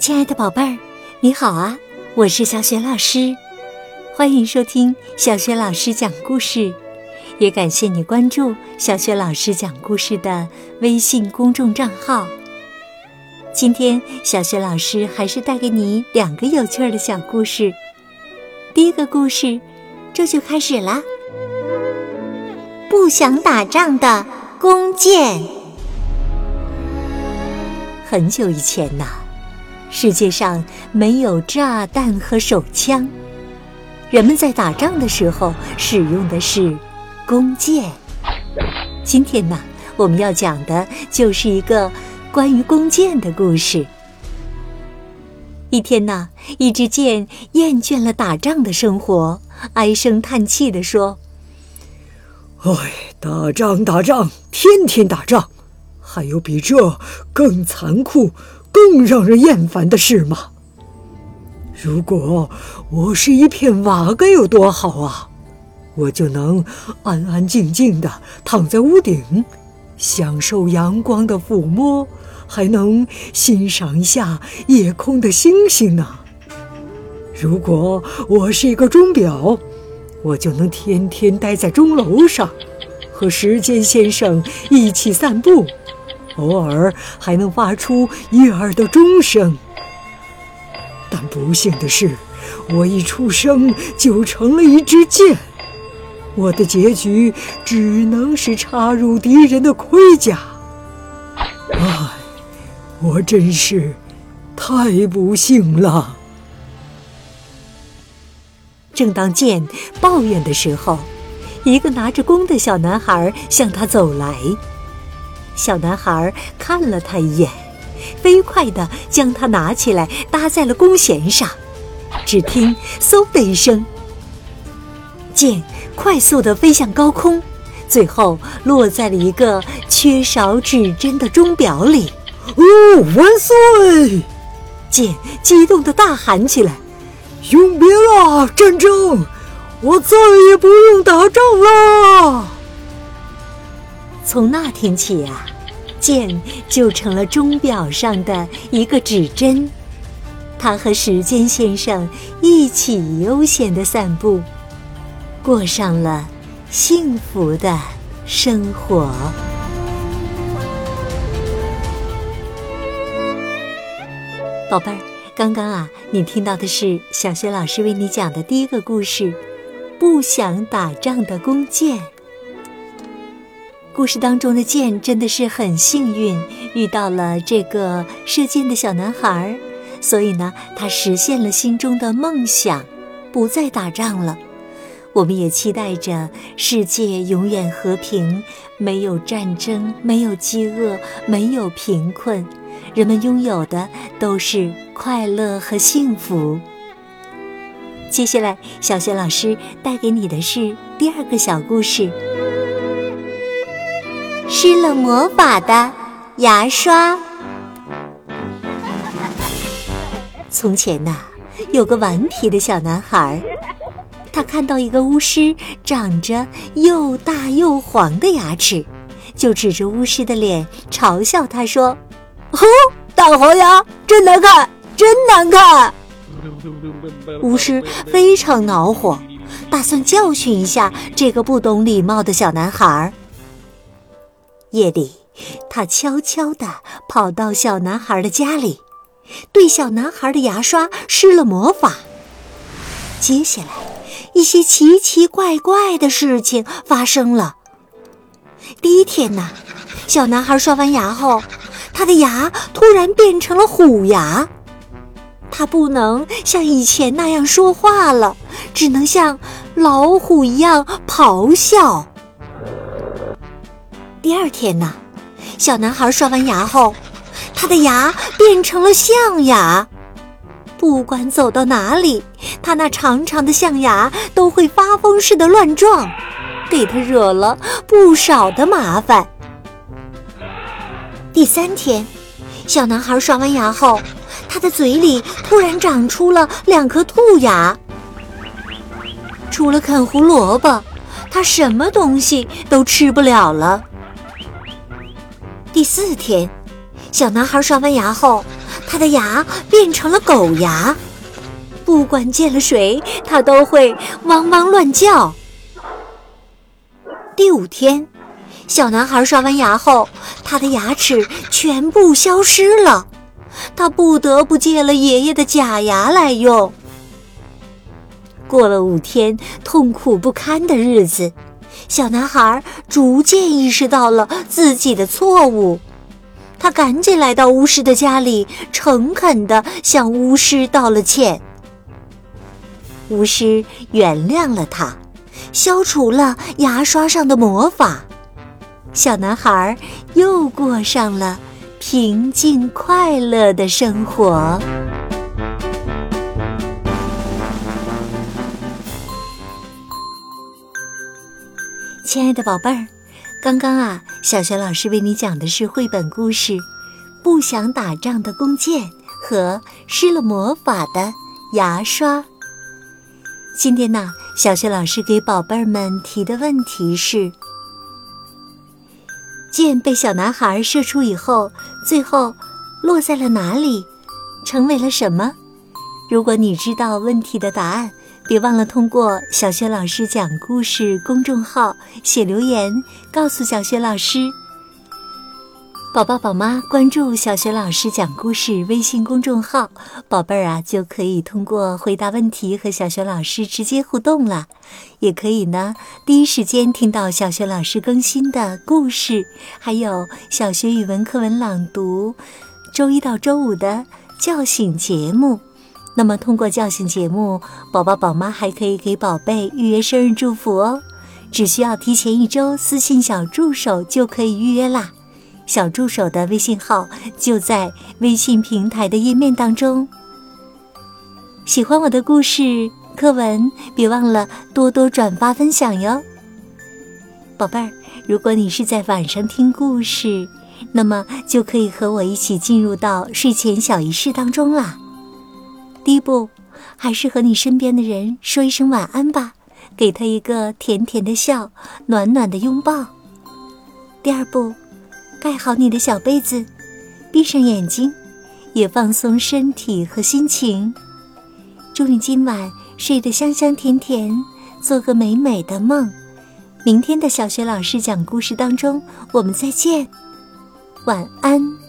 亲爱的宝贝儿，你好啊！我是小雪老师，欢迎收听小雪老师讲故事，也感谢你关注小雪老师讲故事的微信公众账号。今天，小雪老师还是带给你两个有趣的小故事。第一个故事，这就开始啦！不想打仗的弓箭。很久以前呐。世界上没有炸弹和手枪，人们在打仗的时候使用的是弓箭。今天呢，我们要讲的就是一个关于弓箭的故事。一天呢，一支箭厌倦了打仗的生活，唉声叹气地说：“唉，打仗打仗，天天打仗，还有比这更残酷。”更让人厌烦的事吗？如果我是一片瓦该有多好啊！我就能安安静静的躺在屋顶，享受阳光的抚摸，还能欣赏一下夜空的星星呢。如果我是一个钟表，我就能天天待在钟楼上，和时间先生一起散步。偶尔还能发出悦耳的钟声，但不幸的是，我一出生就成了一支箭，我的结局只能是插入敌人的盔甲。唉，我真是太不幸了。正当箭抱怨的时候，一个拿着弓的小男孩向他走来。小男孩看了他一眼，飞快地将它拿起来，搭在了弓弦上。只听“嗖”的一声，箭快速地飞向高空，最后落在了一个缺少指针的钟表里。哦，万岁！箭激动地大喊起来：“永别了，战争！我再也不用打仗了！”从那天起啊，箭就成了钟表上的一个指针。他和时间先生一起悠闲的散步，过上了幸福的生活。宝贝儿，刚刚啊，你听到的是小学老师为你讲的第一个故事：不想打仗的弓箭。故事当中的箭真的是很幸运，遇到了这个射箭的小男孩，所以呢，他实现了心中的梦想，不再打仗了。我们也期待着世界永远和平，没有战争，没有饥饿，没有贫困，人们拥有的都是快乐和幸福。接下来，小雪老师带给你的是第二个小故事。施了魔法的牙刷。从前呐，有个顽皮的小男孩，他看到一个巫师长着又大又黄的牙齿，就指着巫师的脸嘲笑他说：“哦，大黄牙真难看，真难看！” 巫师非常恼火，打算教训一下这个不懂礼貌的小男孩。夜里，他悄悄地跑到小男孩的家里，对小男孩的牙刷施了魔法。接下来，一些奇奇怪怪的事情发生了。第一天呢，小男孩刷完牙后，他的牙突然变成了虎牙，他不能像以前那样说话了，只能像老虎一样咆哮。第二天呢，小男孩刷完牙后，他的牙变成了象牙。不管走到哪里，他那长长的象牙都会发疯似的乱撞，给他惹了不少的麻烦。第三天，小男孩刷完牙后，他的嘴里突然长出了两颗兔牙。除了啃胡萝卜，他什么东西都吃不了了。第四天，小男孩刷完牙后，他的牙变成了狗牙。不管见了谁，他都会汪汪乱叫。第五天，小男孩刷完牙后，他的牙齿全部消失了，他不得不借了爷爷的假牙来用。过了五天痛苦不堪的日子，小男孩逐渐意识到了自己的错误。他赶紧来到巫师的家里，诚恳地向巫师道了歉。巫师原谅了他，消除了牙刷上的魔法，小男孩又过上了平静快乐的生活。亲爱的宝贝儿，刚刚啊，小学老师为你讲的是绘本故事《不想打仗的弓箭》和施了魔法的牙刷。今天呢，小学老师给宝贝儿们提的问题是：箭被小男孩射出以后，最后落在了哪里？成为了什么？如果你知道问题的答案。别忘了通过小学老师讲故事公众号写留言，告诉小学老师。宝宝宝妈关注小学老师讲故事微信公众号，宝贝儿啊就可以通过回答问题和小学老师直接互动了，也可以呢第一时间听到小学老师更新的故事，还有小学语文课文朗读，周一到周五的叫醒节目。那么，通过叫醒节目，宝宝宝妈还可以给宝贝预约生日祝福哦。只需要提前一周私信小助手就可以预约啦。小助手的微信号就在微信平台的页面当中。喜欢我的故事课文，别忘了多多转发分享哟。宝贝儿，如果你是在晚上听故事，那么就可以和我一起进入到睡前小仪式当中啦。第一步，还是和你身边的人说一声晚安吧，给他一个甜甜的笑，暖暖的拥抱。第二步，盖好你的小被子，闭上眼睛，也放松身体和心情。祝你今晚睡得香香甜甜，做个美美的梦。明天的小学老师讲故事当中，我们再见，晚安。